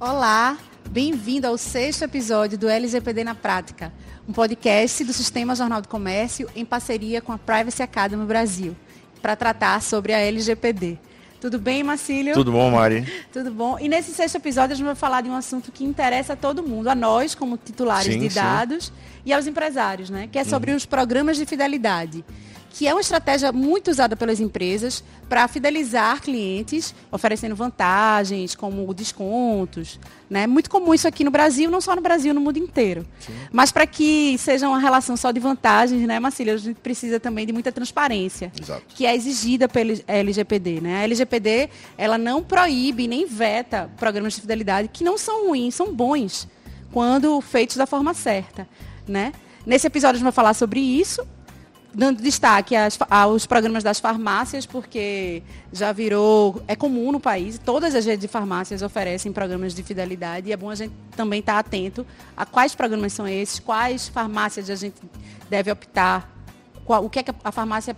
Olá, bem-vindo ao sexto episódio do LGPD na Prática, um podcast do Sistema Jornal do Comércio em parceria com a Privacy Academy Brasil, para tratar sobre a LGPD. Tudo bem, Marcílio? Tudo bom, Mari? Tudo bom. E nesse sexto episódio a gente vai falar de um assunto que interessa a todo mundo, a nós como titulares Sim, de sim. dados e aos empresários, né? Que é sobre os programas de fidelidade, que é uma estratégia muito usada pelas empresas para fidelizar clientes, oferecendo vantagens como descontos, né? Muito comum isso aqui no Brasil, não só no Brasil, no mundo inteiro. Mas para que seja uma relação só de vantagens, né, Marcílio, a gente precisa também de muita transparência Exato. que é exigida pela LGPD. Né? A LGPD ela não proíbe nem veta programas de fidelidade que não são ruins, são bons, quando feitos da forma certa. Né? Nesse episódio a gente vai falar sobre isso, dando destaque às aos programas das farmácias, porque já virou, é comum no país, todas as redes de farmácias oferecem programas de fidelidade e é bom a gente também estar atento a quais programas são esses, quais farmácias a gente deve optar, qual- o que é que a farmácia,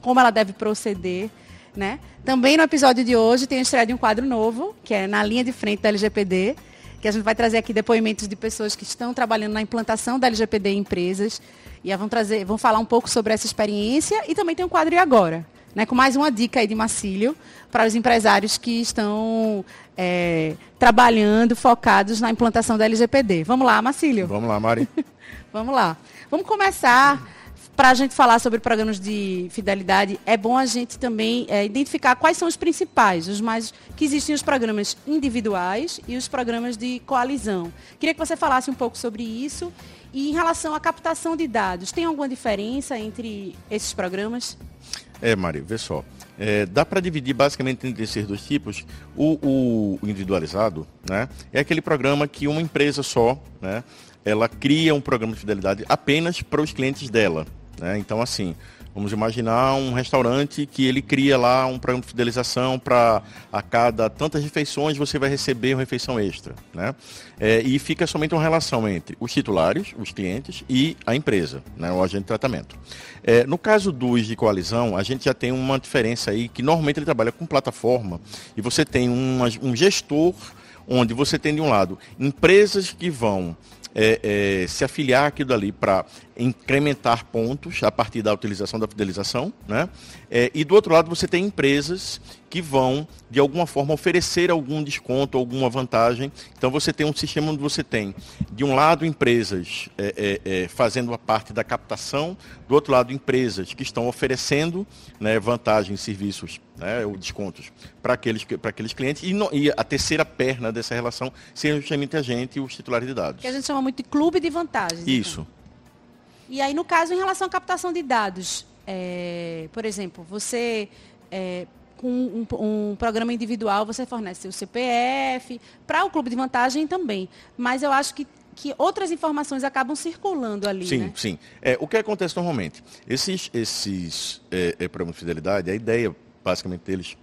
como ela deve proceder. Né? Também no episódio de hoje tem a estreia de um quadro novo, que é na linha de frente da LGPD, que a gente vai trazer aqui depoimentos de pessoas que estão trabalhando na implantação da LGPD em empresas e vão trazer, vão falar um pouco sobre essa experiência e também tem um quadro e agora, né, com mais uma dica aí de Macílio para os empresários que estão é, trabalhando focados na implantação da LGPD. Vamos lá, Macílio. Vamos lá, Mari. Vamos lá. Vamos começar. Para a gente falar sobre programas de fidelidade, é bom a gente também é, identificar quais são os principais, os mais que existem os programas individuais e os programas de coalizão. Queria que você falasse um pouco sobre isso e em relação à captação de dados, tem alguma diferença entre esses programas? É, Mari, vê só. É, dá para dividir basicamente entre esses dois tipos. O, o- individualizado né, é aquele programa que uma empresa só, né, ela cria um programa de fidelidade apenas para os clientes dela. Né? Então, assim, vamos imaginar um restaurante que ele cria lá um programa de fidelização para a cada tantas refeições você vai receber uma refeição extra. Né? É, e fica somente uma relação entre os titulares, os clientes e a empresa, né, o agente de tratamento. É, no caso dos de coalizão, a gente já tem uma diferença aí que normalmente ele trabalha com plataforma e você tem um gestor onde você tem de um lado empresas que vão é, é, se afiliar aquilo dali para incrementar pontos a partir da utilização da fidelização, né? É, e do outro lado você tem empresas que vão de alguma forma oferecer algum desconto, alguma vantagem. Então você tem um sistema onde você tem de um lado empresas é, é, é, fazendo a parte da captação, do outro lado empresas que estão oferecendo né, vantagens, serviços, né, ou descontos para aqueles aqueles clientes e, no- e a terceira perna dessa relação seria justamente a gente e os titulares de dados. Que a gente chama muito de clube de vantagens. então. Isso. E aí, no caso, em relação à captação de dados, é, por exemplo, você, é, com um, um programa individual, você fornece o CPF, para o clube de vantagem também. Mas eu acho que, que outras informações acabam circulando ali, Sim, né? sim. É, o que acontece normalmente? Esses, esses é, é, programas de fidelidade, a ideia basicamente deles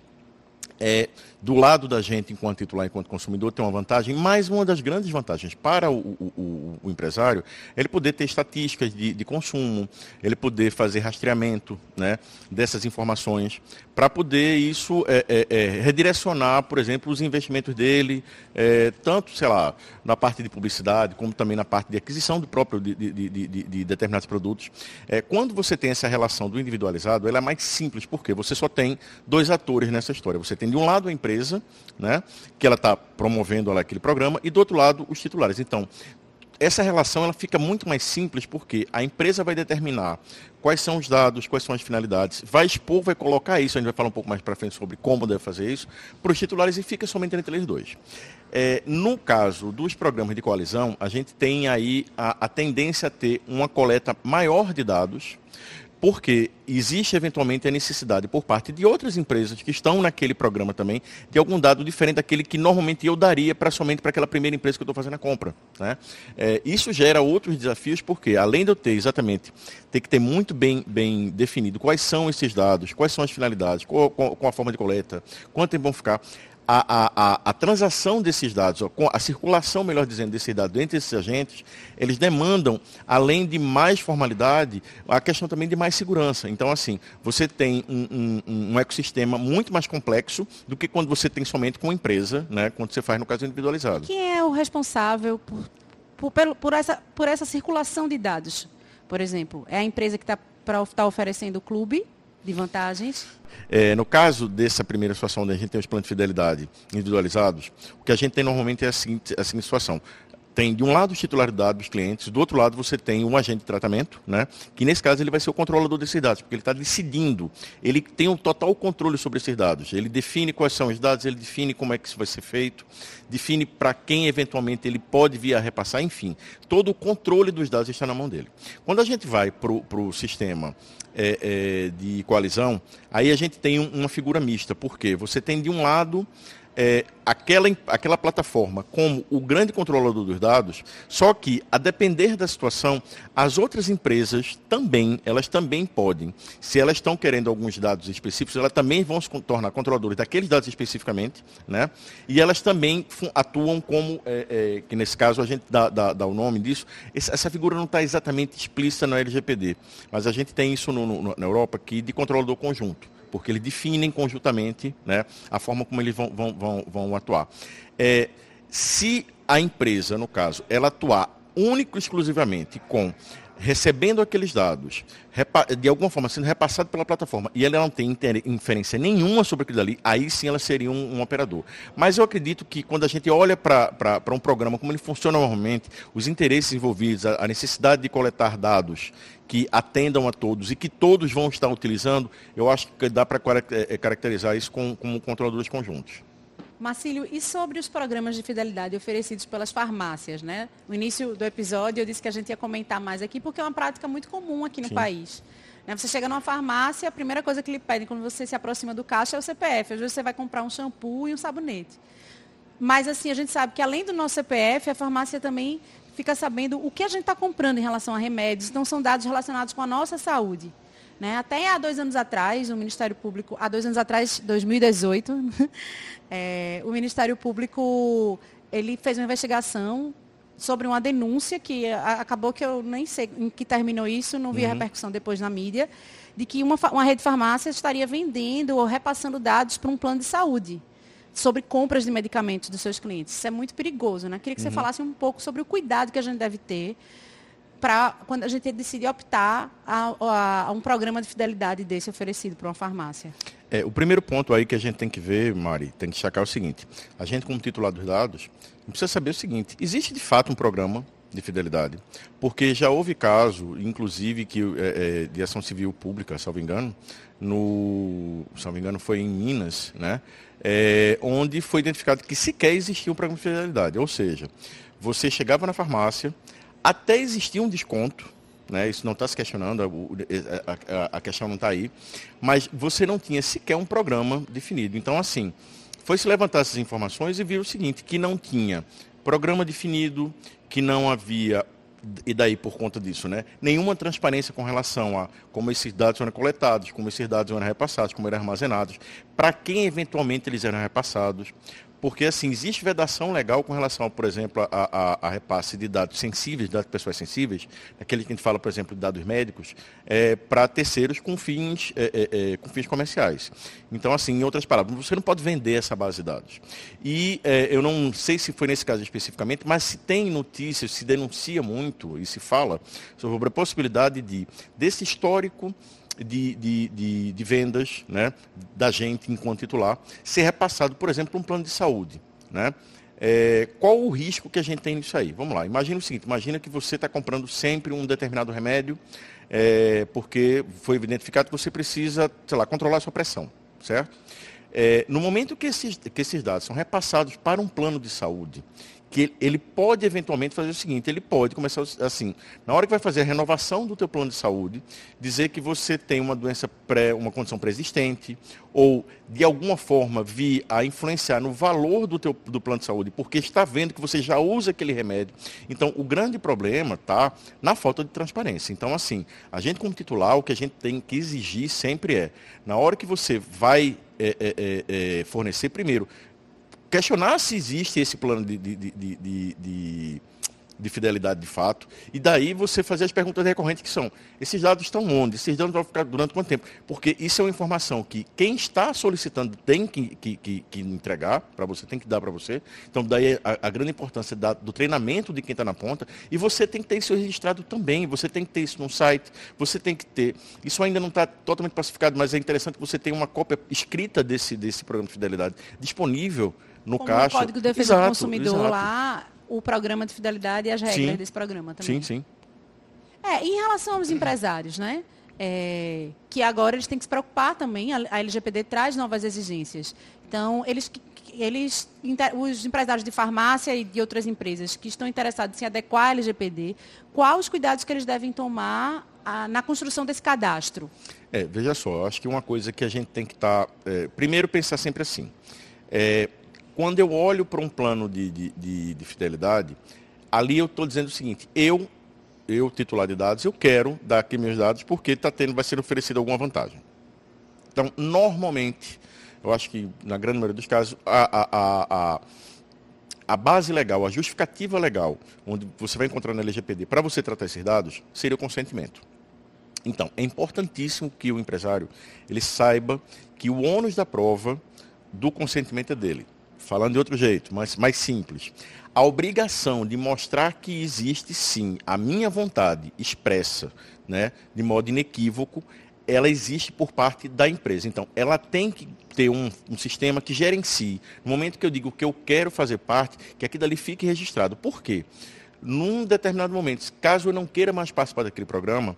é, do lado da gente, enquanto titular, enquanto consumidor, tem uma vantagem, mas uma das grandes vantagens para o, o- o- empresário é ele poder ter estatísticas de, de consumo, ele poder fazer rastreamento né, dessas informações, para poder isso é, é, é, redirecionar, por exemplo, os investimentos dele, é, tanto, sei lá, na parte de publicidade, como também na parte de aquisição do próprio de- de- de determinados produtos. É, quando você tem essa relação do individualizado, ela é mais simples, porque você só tem dois atores nessa história. Você tem de um lado a empresa, né, que ela está promovendo aquele programa, e do outro lado os titulares. Então, essa relação ela fica muito mais simples porque a empresa vai determinar quais são os dados, quais são as finalidades, vai expor, vai colocar isso, a gente vai falar um pouco mais para frente sobre como deve fazer isso, para os titulares e fica somente entre eles dois. É, no caso dos programas de coalizão, a gente tem aí a, a tendência a ter uma coleta maior de dados, porque existe eventualmente a necessidade por parte de outras empresas que estão naquele programa também de algum dado diferente daquele que normalmente eu daria para somente para aquela primeira empresa que eu estou fazendo a compra. Né? É, isso gera outros desafios porque além de eu ter exatamente ter que ter muito bem, bem definido quais são esses dados, quais são as finalidades, qual, qual- qual a forma de coleta, quanto tempo vão ficar. A, a, a, transação desses dados, a circulação, melhor dizendo, desses dados entre esses agentes, eles demandam, além de mais formalidade, a questão também de mais segurança. Então, assim, você tem um, um, um ecossistema muito mais complexo do que quando você tem somente com uma empresa, né, quando você faz no caso individualizado. Quem é o responsável por, por, por, essa, por essa circulação de dados? Por exemplo, é a empresa que está tá oferecendo o clube de vantagens? É, no caso dessa primeira situação, onde a gente tem os planos de fidelidade individualizados, o que a gente tem normalmente é a seguinte, a seguinte situação tem de um lado titularidade dos clientes, do outro lado você tem um agente de tratamento, né? que nesse caso ele vai ser o controlador desses dados, porque ele está decidindo, ele tem um total controle sobre esses dados, ele define quais são os dados, ele define como é que isso vai ser feito, define para quem eventualmente ele pode vir a repassar, enfim, todo o controle dos dados está na mão dele. Quando a gente vai para o sistema é, é, de coalizão, aí a gente tem um, uma figura mista, porque você tem de um lado é, aquela, aquela plataforma como o grande controlador dos dados, só que, a depender da situação, as outras empresas também, elas também podem, se elas estão querendo alguns dados específicos, elas também vão se tornar controladores daqueles dados especificamente, né? e elas também atuam como, é, é, que nesse caso a gente dá, dá, dá o nome disso, essa figura não está exatamente explícita no LGPD, mas a gente tem isso no, no, na Europa aqui de controlador conjunto porque eles definem conjuntamente né, a forma como eles vão, vão, vão, vão atuar. É, se a empresa, no caso, ela atuar único e exclusivamente com recebendo aqueles dados, de alguma forma sendo repassado pela plataforma, e ela não tem inferência nenhuma sobre aquilo ali, aí sim ela seria um, um operador. Mas eu acredito que quando a gente olha para um programa, como ele funciona normalmente, os interesses envolvidos, a, a necessidade de coletar dados que atendam a todos e que todos vão estar utilizando, eu acho que dá para é, caracterizar isso como, como controladores conjuntos. Marcílio, e sobre os programas de fidelidade oferecidos pelas farmácias, né? No início do episódio eu disse que a gente ia comentar mais aqui, porque é uma prática muito comum aqui no Sim. país. Né? Você chega numa farmácia, a primeira coisa que lhe pedem quando você se aproxima do caixa é o CPF. Às vezes você vai comprar um shampoo e um sabonete. Mas assim, a gente sabe que além do nosso CPF, a farmácia também fica sabendo o que a gente está comprando em relação a remédios. Então, são dados relacionados com a nossa saúde. Né? Até há dois anos atrás, o Ministério Público, há dois anos atrás, 2018, é, o Ministério Público ele fez uma investigação sobre uma denúncia que acabou que eu nem sei em que terminou isso, não vi uhum. a repercussão depois na mídia, de que uma, uma rede de farmácias estaria vendendo ou repassando dados para um plano de saúde sobre compras de medicamentos dos seus clientes. Isso é muito perigoso, né? Queria que uhum. você falasse um pouco sobre o cuidado que a gente deve ter para quando a gente decide optar a, a, a, um programa de fidelidade desse oferecido para uma farmácia? É, o primeiro ponto aí que a gente tem que ver, Mari, tem que destacar é o seguinte: a gente, como titular dos dados, precisa saber o seguinte: existe de fato um programa de fidelidade, porque já houve caso, inclusive, que é, é, de ação civil pública, salvo engano, no, salvo engano, foi em Minas, né, é, onde foi identificado que sequer existia um programa de fidelidade, ou seja, você chegava na farmácia, até existia um desconto, né? isso não está se questionando, a, a, a questão não está aí, mas você não tinha sequer um programa definido. Então, assim, foi se levantar essas informações e viu o seguinte, que não tinha programa definido, que não havia e daí por conta disso, né? Nenhuma transparência com relação a como esses dados eram coletados, como esses dados eram repassados, como eram armazenados, para quem eventualmente eles eram repassados, porque, assim, existe vedação legal com relação, por exemplo, a, a, a repasse de dados sensíveis, dados de pessoas sensíveis, aquele que a gente fala, por exemplo, de dados médicos, é, para terceiros com fins, é, é, é, com fins comerciais. Então, assim, em outras palavras, você não pode vender essa base de dados. E é, eu não sei se foi nesse caso especificamente, mas se tem notícias, se denuncia muito e se fala sobre a possibilidade de, desse histórico de, de, de, de vendas né, da gente enquanto titular ser repassado, por exemplo, um plano de saúde. Né? É, qual o risco que a gente tem nisso aí? Vamos lá, imagina o seguinte, imagina que você está comprando sempre um determinado remédio, é, porque foi identificado que você precisa, sei lá, controlar a sua pressão, certo? É, no momento que esses, que esses dados são repassados para um plano de saúde que ele pode eventualmente fazer o seguinte, ele pode começar assim, na hora que vai fazer a renovação do teu plano de saúde, dizer que você tem uma doença pré, uma condição pré-existente, ou de alguma forma vir a influenciar no valor do teu do plano de saúde, porque está vendo que você já usa aquele remédio. Então, o grande problema está na falta de transparência. Então, assim, a gente como titular, o que a gente tem que exigir sempre é, na hora que você vai é, é, é, é fornecer primeiro. Questionar se existe esse plano de, de, de, de de fidelidade de fato. E daí você fazer as perguntas recorrentes que são, esses dados estão onde? Esses dados vão ficar durante quanto tempo? Porque isso é uma informação que quem está solicitando tem que, que, que, que entregar para você, tem que dar para você. Então daí a, a grande importância da, do treinamento de quem está na ponta. E você tem que ter isso registrado também, você tem que ter isso no site, você tem que ter. Isso ainda não está totalmente pacificado, mas é interessante que você tenha uma cópia escrita desse, desse programa de fidelidade disponível no Como caixa. O Código de Defesa exato, do Consumidor exato. lá o programa de fidelidade e as regras sim. desse programa também. Sim, sim. É, em relação aos empresários, né? É, que agora eles têm que se preocupar também, a, LGPD traz novas exigências. Então, eles, eles, os empresários de farmácia e de outras empresas que estão interessados em se adequar à LGPD, quais os cuidados que eles devem tomar a, na construção desse cadastro? É, veja só, acho que uma coisa que a gente tem que estar. Tá, é, primeiro, pensar sempre assim. É, quando eu olho para um plano de, de, de, de fidelidade, ali eu estou dizendo o seguinte, eu, eu, titular de dados, eu quero dar aqui meus dados porque está tendo, vai ser oferecido alguma vantagem. Então, normalmente, eu acho que na grande maioria dos casos, a, a, a, a base legal, a justificativa legal, onde você vai encontrar na LGPD para você tratar esses dados, seria o consentimento. Então, é importantíssimo que o empresário ele saiba que o ônus da prova do consentimento é dele falando de outro jeito, mas mais simples, a obrigação de mostrar que existe sim a minha vontade expressa, né, de modo inequívoco, ela existe por parte da empresa. Então, ela tem que ter um, um, sistema que gerencie. No momento que eu digo que eu quero fazer parte, que aquilo ali fique registrado. Por quê? Num determinado momento, caso eu não queira mais participar daquele programa,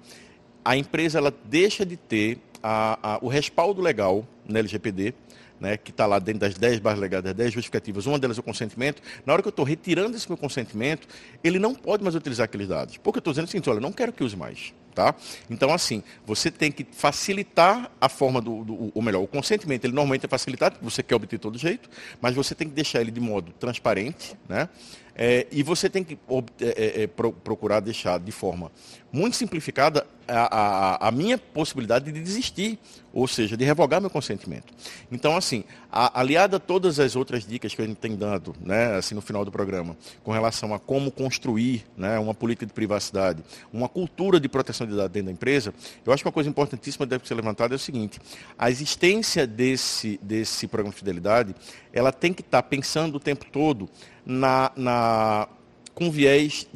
a empresa ela deixa de ter a, a, o respaldo legal na LGPD né, que está lá dentro das 10 bases legais, das 10 justificativas, uma delas é o consentimento, na hora que eu estou retirando esse meu consentimento, ele não pode mais utilizar aqueles dados. Porque eu estou dizendo o seguinte, olha, não quero que use mais. Tá? Então, assim, você tem que facilitar a forma do, do, ou melhor, o consentimento, ele normalmente é facilitado, você quer obter todo jeito, mas você tem que deixar ele de modo transparente, né? É, e você tem que é, é, procurar deixar de forma muito simplificada a, a, a, minha possibilidade de desistir, ou seja, de revogar meu consentimento. Então, assim, aliada a todas as outras dicas que a gente tem dado, né, assim, no final do programa, com relação a como construir né, uma política de privacidade, uma cultura de proteção de dados dentro da empresa, eu acho que uma coisa importantíssima que deve ser levantada é o seguinte, a existência desse, desse programa de fidelidade, ela tem que estar pensando o tempo todo na, na, com viés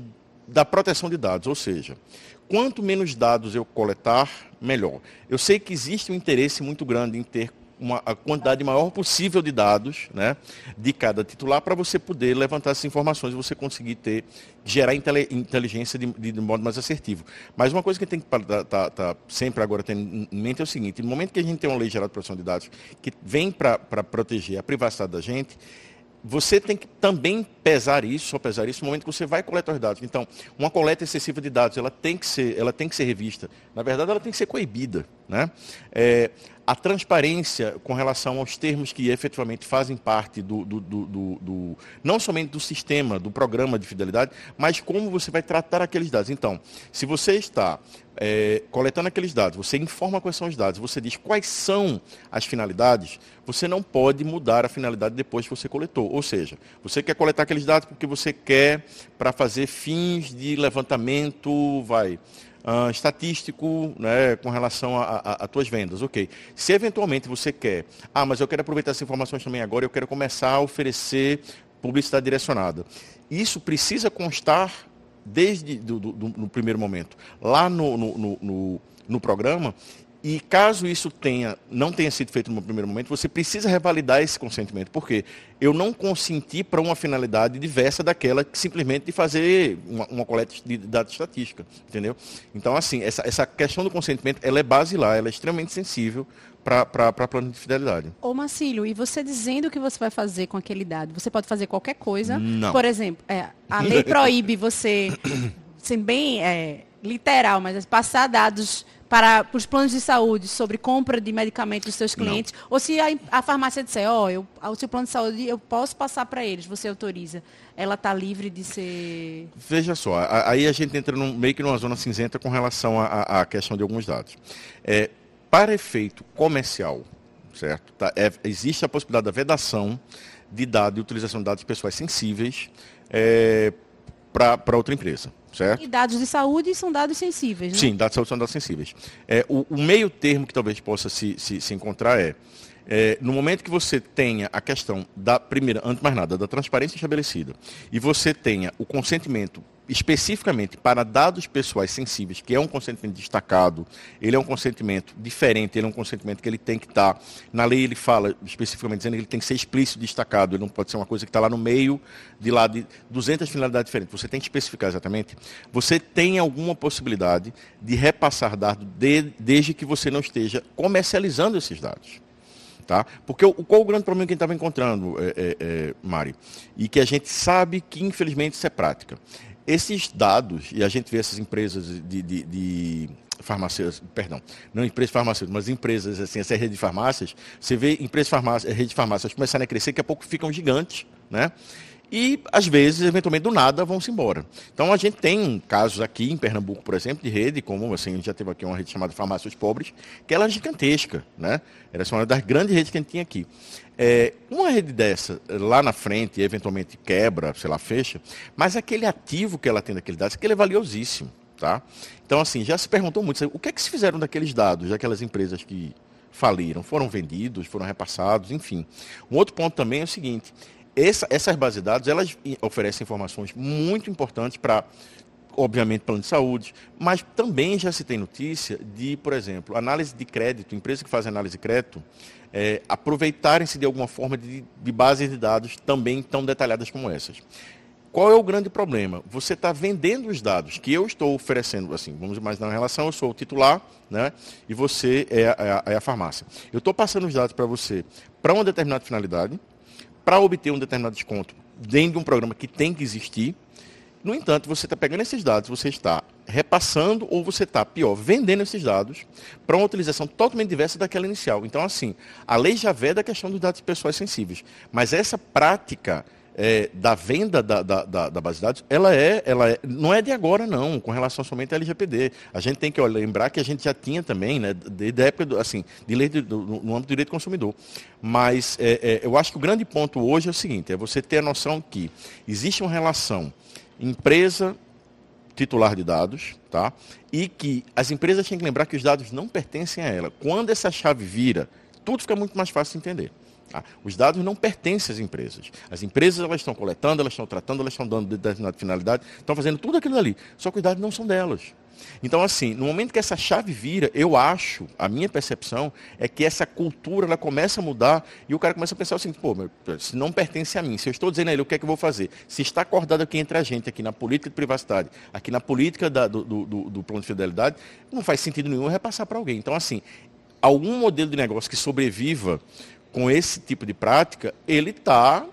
da proteção de dados, ou seja, quanto menos dados eu coletar, melhor. Eu sei que existe um interesse muito grande em ter uma, a quantidade maior possível de dados né, de cada titular para você poder levantar essas informações e você conseguir ter, gerar inteligência de, de, modo mais assertivo. Mas uma coisa que tem que estar tá, tá, tá sempre agora tendo em mente é o seguinte, no momento que a gente tem uma lei geral de proteção de dados que vem para proteger a privacidade da gente, você tem que também pesar isso, só pesar isso no momento que você vai coletar os dados. Então, uma coleta excessiva de dados, ela tem que ser, ela tem que ser revista. Na verdade, ela tem que ser coibida. Né? É, a transparência com relação aos termos que efetivamente fazem parte do, do, do, do, não somente do sistema, do programa de fidelidade, mas como você vai tratar aqueles dados. Então, se você está é, coletando aqueles dados, você informa quais são os dados, você diz quais são as finalidades, você não pode mudar a finalidade depois que você coletou. Ou seja, você quer coletar aqueles dados porque você quer para fazer fins de levantamento, vai uh, estatístico né, com relação a, tuas vendas. Ok. Se eventualmente você quer, ah, mas eu quero aproveitar essas informações também agora, eu quero começar a oferecer publicidade direcionada. Isso precisa constar desde do no primeiro momento, lá no, no, no, no programa, e caso isso tenha, não tenha sido feito no primeiro momento, você precisa revalidar esse consentimento. Por quê? Eu não consenti para uma finalidade diversa daquela que simplesmente de fazer uma, uma coleta de dados estatística. Entendeu? Então, assim, essa, essa questão do consentimento, ela é basilar, ela é extremamente sensível para plano de fidelidade. Ô Marcílio, e você dizendo o que você vai fazer com aquele dado, você pode fazer qualquer coisa? Não. Por exemplo, é, a lei proíbe você, sem bem é, literal, mas passar dados para, os planos de saúde sobre compra de medicamentos dos seus clientes, Não. ou se a, a, farmácia disser, ó, oh, o seu plano de saúde eu posso passar para eles, você autoriza, ela está livre de ser... Veja só, aí a gente entra num, meio que numa zona cinzenta com relação à questão de alguns dados. É, para efeito comercial, certo? Tá, é, existe a possibilidade da vedação de dados, de utilização de dados pessoais sensíveis é, para outra empresa. Certo? E dados de saúde são dados sensíveis, né? Sim, dados de saúde são dados sensíveis. É, o, o meio termo que talvez possa se, se, se encontrar é, é, no momento que você tenha a questão da primeira, antes mais nada, da transparência estabelecida, e você tenha o consentimento especificamente para dados pessoais sensíveis, que é um consentimento destacado, ele é um consentimento diferente, ele é um consentimento que ele tem que estar, tá, na lei ele fala especificamente dizendo que ele tem que ser explícito destacado, ele não pode ser uma coisa que está lá no meio de lá de 200 finalidades diferentes, você tem que especificar exatamente, você tem alguma possibilidade de repassar dados de, desde que você não esteja comercializando esses dados. Tá? Porque o, qual o grande problema que a gente estava encontrando, é, é, é, Mari? E que a gente sabe que, infelizmente, isso é prática. Esses dados, e a gente vê essas empresas de, de, de perdão, não empresas farmacêuticas, mas empresas, assim, essa rede de farmácias, você vê empresas farmácias, rede de farmácias começarem a crescer, daqui a pouco ficam gigantes, né? E, às vezes, eventualmente, do nada, vão-se embora. Então, a gente tem casos aqui em Pernambuco, por exemplo, de rede, como assim, a gente já teve aqui uma rede chamada Farmácias Pobres, que ela é gigantesca, né? Era uma das grandes redes que a gente tinha aqui. É, uma rede dessa, lá na frente, eventualmente quebra, sei lá, fecha, mas aquele ativo que ela tem daquele dados, aquele é valiosíssimo, tá? Então, assim, já se perguntou muito, o que é que se fizeram daqueles dados, daquelas empresas que faliram? Foram vendidos, foram repassados, enfim. Um outro ponto também é o seguinte, essa, essas bases de dados elas oferecem informações muito importantes para, obviamente, plano de saúde, mas também já se tem notícia de, por exemplo, análise de crédito, empresas que fazem análise de crédito, é, aproveitarem-se de alguma forma de, de bases de dados também tão detalhadas como essas. Qual é o grande problema? Você está vendendo os dados que eu estou oferecendo, assim, vamos imaginar uma relação, eu sou o titular, né? E você é a, é a farmácia. Eu estou passando os dados para você para uma determinada finalidade, para obter um determinado desconto dentro de um programa que tem que existir. No entanto, você está pegando esses dados, você está repassando ou você está, pior, vendendo esses dados para uma utilização totalmente diversa daquela inicial. Então, assim, a lei já vê da questão dos dados pessoais sensíveis, mas essa prática é, da venda da, da, da, da, base de dados, ela é, ela é, não é de agora não, com relação somente à LGPD. A gente tem que lembrar que a gente já tinha também, né, desde a época, do, assim, de lei do, no âmbito do direito do consumidor. Mas é, é, eu acho que o grande ponto hoje é o seguinte, é você ter a noção que existe uma relação empresa titular de dados, tá? E que as empresas têm que lembrar que os dados não pertencem a ela. Quando essa chave vira, tudo fica muito mais fácil de entender. Tá? Os dados não pertencem às empresas. As empresas elas estão coletando, elas estão tratando, elas estão dando determinada finalidade, estão fazendo tudo aquilo ali. Só que os dados não são delas. Então, assim, no momento que essa chave vira, eu acho, a minha percepção é que essa cultura ela começa a mudar e o cara começa a pensar assim, pô, se não pertence a mim, se eu estou dizendo a ele o que é que eu vou fazer, se está acordado aqui entre a gente, aqui na política de privacidade, aqui na política da, do, do, do plano de fidelidade, não faz sentido nenhum repassar para alguém. Então, assim, algum modelo de negócio que sobreviva com esse tipo de prática, ele está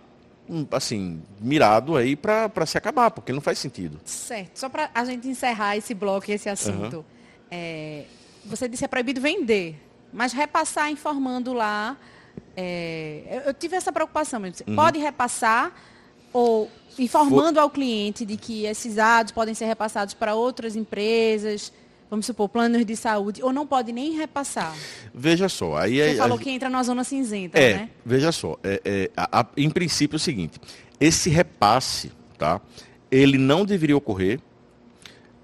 hum, assim, mirado aí para se acabar, porque não faz sentido. Certo. Só para a gente encerrar esse bloco e esse assunto. Uhum. É, você disse que é proibido vender, mas repassar informando lá. É, eu, tive essa preocupação. Mas uhum. Pode repassar ou informando For... ao cliente de que esses dados podem ser repassados para outras empresas vamos supor, planos de saúde, ou não pode nem repassar? Veja só, aí Você é, falou a, que entra na zona cinzenta, é, né? Veja só, é, é, a, a, em princípio é o seguinte, esse repasse, tá? Ele não deveria ocorrer,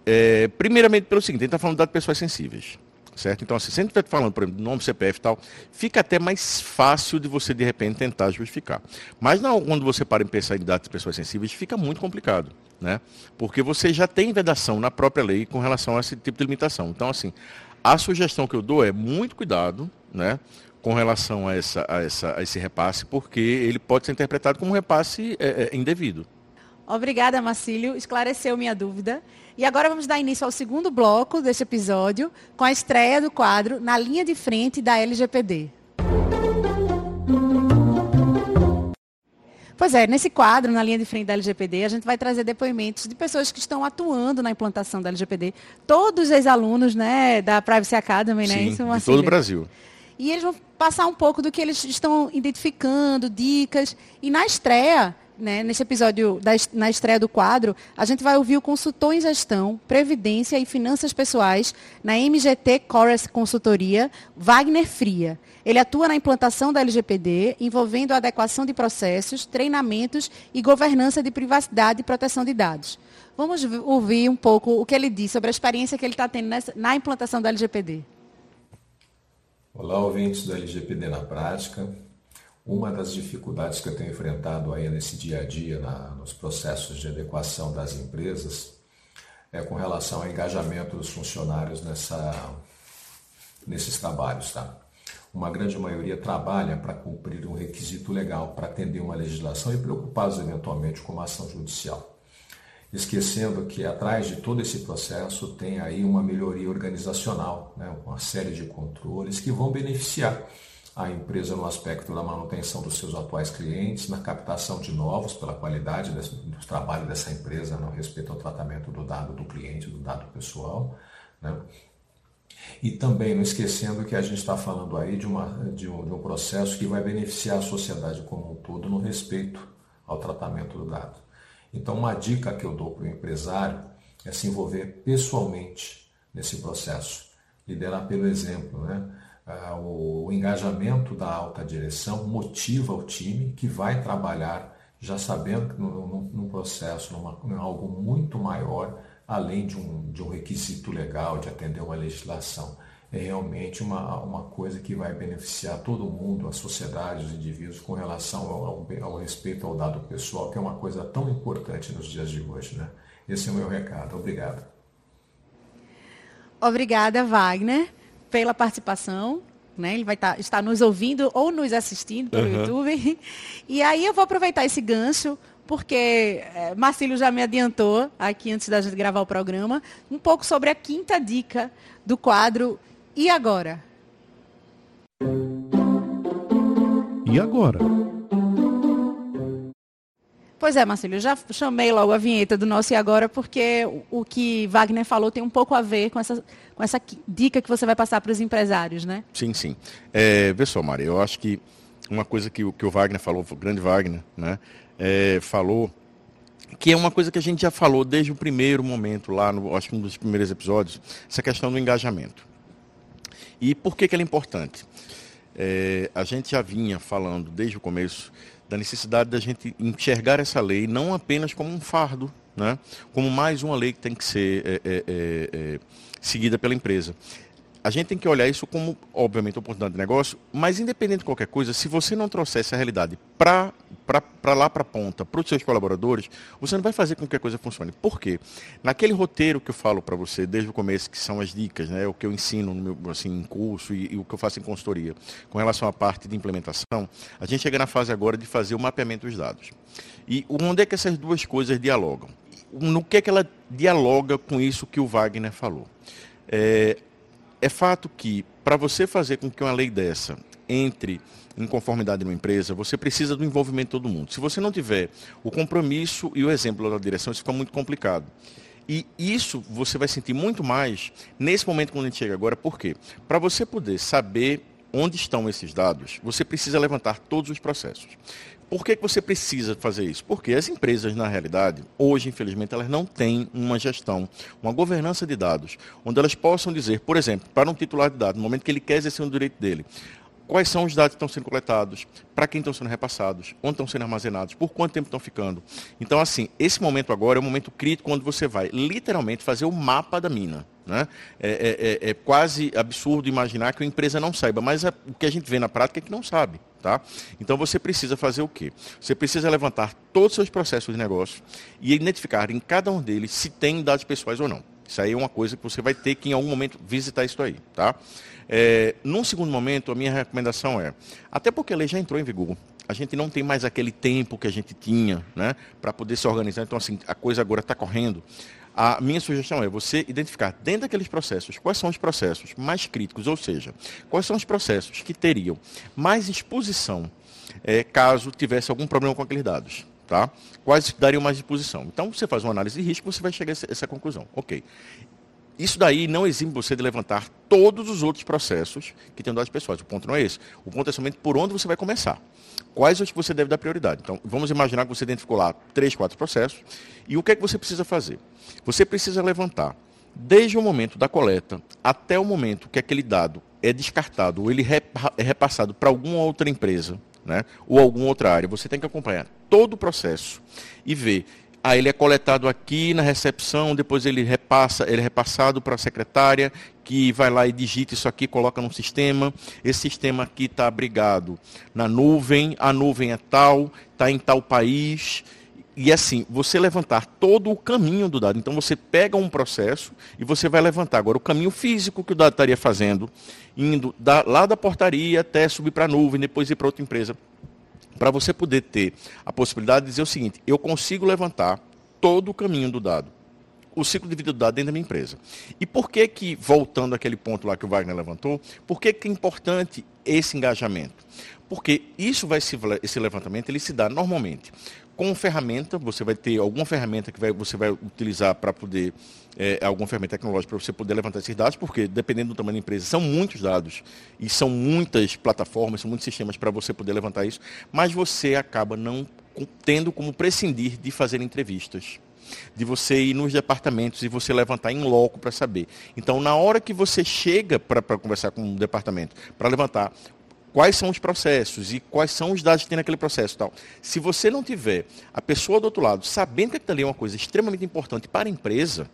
é, primeiramente pelo seguinte, a gente está falando de dados pessoais sensíveis certo? Então, assim, se a gente estiver falando, por exemplo, nome, CPF e tal, fica até mais fácil de você, de repente, tentar justificar. Mas não, quando você para em pensar em dados de pessoas sensíveis, fica muito complicado, né? Porque você já tem vedação na própria lei com relação a esse tipo de limitação. Então, assim, a sugestão que eu dou é muito cuidado, né? Com relação a, essa, a, essa, a esse repasse, porque ele pode ser interpretado como um repasse é, é, indevido. Obrigada, Marcílio. Esclareceu minha dúvida. E agora vamos dar início ao segundo bloco desse episódio, com a estreia do quadro Na Linha de Frente da LGPD. Pois é, nesse quadro, na linha de frente da LGPD, a gente vai trazer depoimentos de pessoas que estão atuando na implantação da LGPD. Todos ex-alunos né, da Privacy Academy, né? Sim, Isso, de todo o Brasil. E eles vão passar um pouco do que eles estão identificando, dicas. E na estreia, né, nesse episódio, da, na estreia do quadro, a gente vai ouvir o consultor em gestão, previdência e finanças pessoais na MGT Chorus Consultoria, Wagner Fria. Ele atua na implantação da LGPD, envolvendo a adequação de processos, treinamentos e governança de privacidade e proteção de dados. Vamos ouvir um pouco o que ele disse sobre a experiência que ele está tendo nessa, na implantação da LGPD. Olá, ouvintes do LGPD na prática. Uma das dificuldades que eu tenho enfrentado aí nesse dia a dia, na, nos processos de adequação das empresas, é com relação ao engajamento dos funcionários nessa, nesses trabalhos. Tá? Uma grande maioria trabalha para cumprir um requisito legal, para atender uma legislação e preocupados eventualmente com uma ação judicial. Esquecendo que atrás de todo esse processo tem aí uma melhoria organizacional, né? uma série de controles que vão beneficiar a empresa no aspecto da manutenção dos seus atuais clientes, na captação de novos pela qualidade do trabalho dessa empresa no respeito ao tratamento do dado do cliente, do dado pessoal. Né? E também não esquecendo que a gente está falando aí de, uma, de, um, de um processo que vai beneficiar a sociedade como um todo no respeito ao tratamento do dado. Então, uma dica que eu dou para o empresário é se envolver pessoalmente nesse processo, liderar pelo exemplo, né? Ah, o engajamento da alta direção motiva o time que vai trabalhar já sabendo que num, processo, numa, em algo muito maior, além de um, de um requisito legal, de atender uma legislação. É realmente uma, uma coisa que vai beneficiar todo mundo, a sociedade, os indivíduos, com relação ao, ao, respeito ao dado pessoal, que é uma coisa tão importante nos dias de hoje. Né? Esse é o meu recado. Obrigado. Obrigada, Wagner pela participação. Né? Ele vai estar, estar nos ouvindo ou nos assistindo pelo uhum. YouTube. E aí eu vou aproveitar esse gancho, porque é, Marcílio já me adiantou aqui antes da gente gravar o programa, um pouco sobre a quinta dica do quadro E Agora? E agora? Pois é, Marcelo, eu já chamei logo a vinheta do nosso e agora, porque o, que Wagner falou tem um pouco a ver com essa, com essa dica que você vai passar para os empresários, né? Sim, sim. É, vê só, Maria, eu acho que uma coisa que, que o Wagner falou, o grande Wagner, né, é, falou, que é uma coisa que a gente já falou desde o primeiro momento, lá, no, acho que um dos primeiros episódios, essa questão do engajamento. E por que, que ela é importante? É, a gente já vinha falando desde o começo da necessidade da gente enxergar essa lei não apenas como um fardo, né? como mais uma lei que tem que ser é, é, é, é seguida pela empresa a gente tem que olhar isso como, obviamente, oportunidade de negócio, mas independente de qualquer coisa, se você não trouxer essa realidade para lá para a ponta, para os seus colaboradores, você não vai fazer com que a coisa funcione. Por quê? Naquele roteiro que eu falo para você desde o começo, que são as dicas, né, o que eu ensino no meu assim, em curso e, e o que eu faço em consultoria, com relação à parte de implementação, a gente chega na fase agora de fazer o mapeamento dos dados. E onde é que essas duas coisas dialogam? No que é que ela dialoga com isso que o Wagner falou? É, é fato que, para você fazer com que uma lei dessa entre em conformidade numa empresa, você precisa do envolvimento de todo mundo. Se você não tiver o compromisso e o exemplo da direção, isso fica muito complicado. E isso você vai sentir muito mais nesse momento quando a gente chega agora, por quê? Para você poder saber onde estão esses dados, você precisa levantar todos os processos. Por que, você precisa fazer isso? Porque as empresas, na realidade, hoje, infelizmente, elas não têm uma gestão, uma governança de dados, onde elas possam dizer, por exemplo, para um titular de dados, no momento que ele quer exercer um direito dele, quais são os dados que estão sendo coletados, para quem estão sendo repassados, onde estão sendo armazenados, por quanto tempo estão ficando. Então, assim, esse momento agora é um momento crítico onde você vai literalmente fazer o mapa da mina. Né? É, é, é, é quase absurdo imaginar que a empresa não saiba, mas o que a gente vê na prática é que não sabe. Tá? Então você precisa fazer o quê? Você precisa levantar todos os seus processos de negócio e identificar em cada um deles se tem dados pessoais ou não. Isso aí é uma coisa que você vai ter que em algum momento visitar isso aí, tá? É, num segundo momento, a minha recomendação é, até porque a lei já entrou em vigor, a gente não tem mais aquele tempo que a gente tinha, né, para poder se organizar. Então, assim, a coisa agora está correndo. A minha sugestão é você identificar dentro daqueles processos quais são os processos mais críticos, ou seja, quais são os processos que teriam mais exposição é, caso tivesse algum problema com aqueles dados. Tá? Quais dariam mais exposição? Então, você faz uma análise de risco, você vai chegar a essa conclusão. Ok. isso daí não exime você de levantar todos os outros processos que tem dados pessoais. O ponto não é esse. O ponto é somente por onde você vai começar. Quais os que você deve dar prioridade? Então, vamos imaginar que você identificou lá três, quatro processos. E o que é que você precisa fazer? Você precisa levantar, desde o momento da coleta até o momento que aquele dado é descartado ou ele é repassado para alguma outra empresa, né, ou alguma outra área, você tem que acompanhar todo o processo e ver Aí ele é coletado aqui na recepção, depois ele repassa, ele é repassado para a secretária, que vai lá e digita isso aqui, coloca no sistema. Esse sistema aqui está abrigado na nuvem, a nuvem é tal, está em tal país. E assim, você levantar todo o caminho do dado. Então você pega um processo e você vai levantar agora o caminho físico que o dado estaria fazendo, indo da, lá da portaria até subir para a nuvem, depois ir para outra empresa para você poder ter a possibilidade de dizer o seguinte: eu consigo levantar todo o caminho do dado, o ciclo de vida do dado dentro da minha empresa. E por que que, voltando àquele ponto lá que o Wagner levantou, por que que é importante esse engajamento? Porque isso vai se, esse levantamento ele se dá normalmente com ferramenta, você vai ter alguma ferramenta que vai, você vai utilizar para poder, é, alguma ferramenta tecnológica para você poder levantar esses dados, porque dependendo do tamanho da empresa, são muitos dados e são muitas plataformas, são muitos sistemas para você poder levantar isso, mas você acaba não tendo como prescindir de fazer entrevistas de você ir nos departamentos e você levantar em loco para saber. Então, na hora que você chega para conversar com o departamento, para levantar quais são os processos e quais são os dados que tem naquele processo tal. Se você não tiver a pessoa do outro lado sabendo que aquilo é uma coisa extremamente importante para a empresa,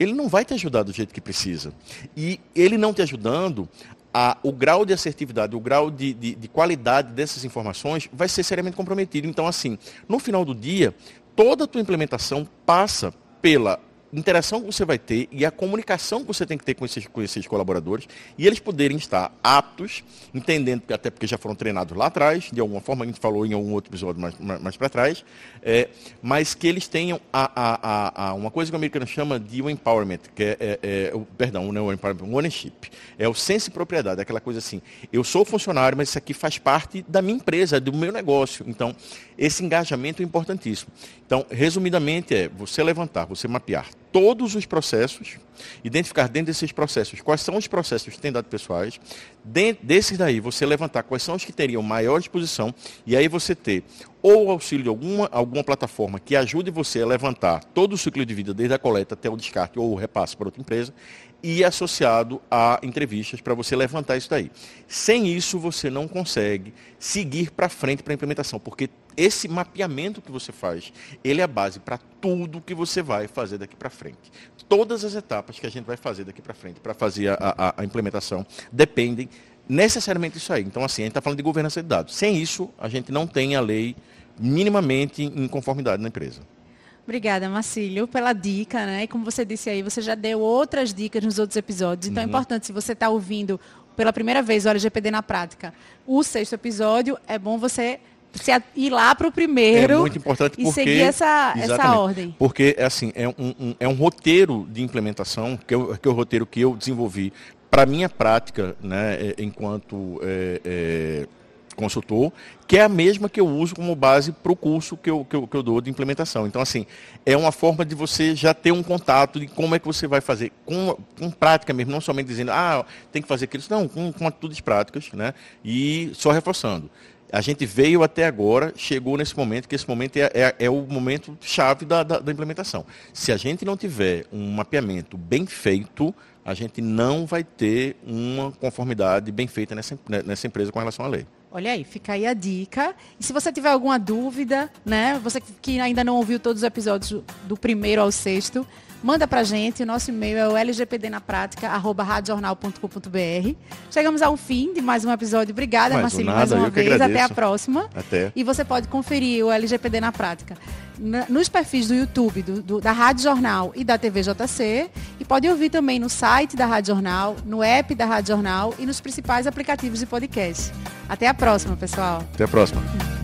ele não vai te ajudar do jeito que precisa. E ele não te ajudando, a, o grau de assertividade, o grau de, de, de qualidade dessas informações vai ser seriamente comprometido. Então, assim, no final do dia, toda a tua implementação passa pela interação que você vai ter e a comunicação que você tem que ter com esses, com esses colaboradores e eles poderem estar aptos, entendendo, até porque já foram treinados lá atrás, de alguma forma, a gente falou em algum outro episódio mais, mais, para trás, é, mas que eles tenham a, a, a, uma coisa que o americano chama de empowerment, que é, é, é o, perdão, não é o empowerment, ownership. É o senso de propriedade, aquela coisa assim, eu sou funcionário, mas isso aqui faz parte da minha empresa, do meu negócio. Então, esse engajamento é importantíssimo. Então, resumidamente, é você levantar, você mapear todos os processos, identificar dentro desses processos quais são os processos que têm dados pessoais, dentro desses daí você levantar quais são os que teriam maior exposição, e aí você ter ou auxílio de alguma, alguma plataforma que ajude você a levantar todo o ciclo de vida, desde a coleta até o descarte ou o repasse para outra empresa, e associado a entrevistas para você levantar isso daí. Sem isso, você não consegue seguir para frente para a implementação, porque esse mapeamento que você faz, ele é a base para tudo que você vai fazer daqui para frente. Todas as etapas que a gente vai fazer daqui para frente para fazer a, a, a implementação dependem necessariamente disso aí. Então, assim, a gente está falando de governança de dados. Sem isso, a gente não tem a lei minimamente em conformidade na empresa. Obrigada, Marcílio, pela dica, né? E como você disse aí, você já deu outras dicas nos outros episódios. Então é uhum. é importante, se você está ouvindo pela primeira vez o LGPD na prática, o sexto episódio, é bom você ir lá para o primeiro é muito importante e seguir essa, essa ordem. Porque assim, é um, um, é um roteiro de implementação, que é, o, que é o roteiro que eu desenvolvi para minha prática, né, é, enquanto é, é, consultor, que é a mesma que eu uso como base para o curso que eu, que, eu, que eu dou de implementação. Então, assim, é uma forma de você já ter um contato de como é que você vai fazer, com, com prática mesmo, não somente dizendo, ah, tem que fazer aquilo, não, com, com atitudes práticas, né? E só reforçando. A gente veio até agora, chegou nesse momento, que esse momento é, é, é o momento chave da, da, da implementação. Se a gente não tiver um mapeamento bem feito, a gente não vai ter uma conformidade bem feita nessa, nessa empresa com relação à lei. Olha aí, fica aí a dica. E se você tiver alguma dúvida, né? Você que ainda não ouviu todos os episódios do primeiro ao sexto, manda pra gente. O nosso e-mail é o lgpdnapratica.com.br. Chegamos ao fim de mais um episódio. Obrigada, mais Marcelinho, mais uma vez. Até a próxima. Até. E você pode conferir o LGPD na prática nos perfis do YouTube, do, do, da Rádio Jornal e da TV JC. E pode ouvir também no site da Rádio Jornal, no app da Rádio Jornal e nos principais aplicativos de podcast. Até a próxima, pessoal. Até a próxima.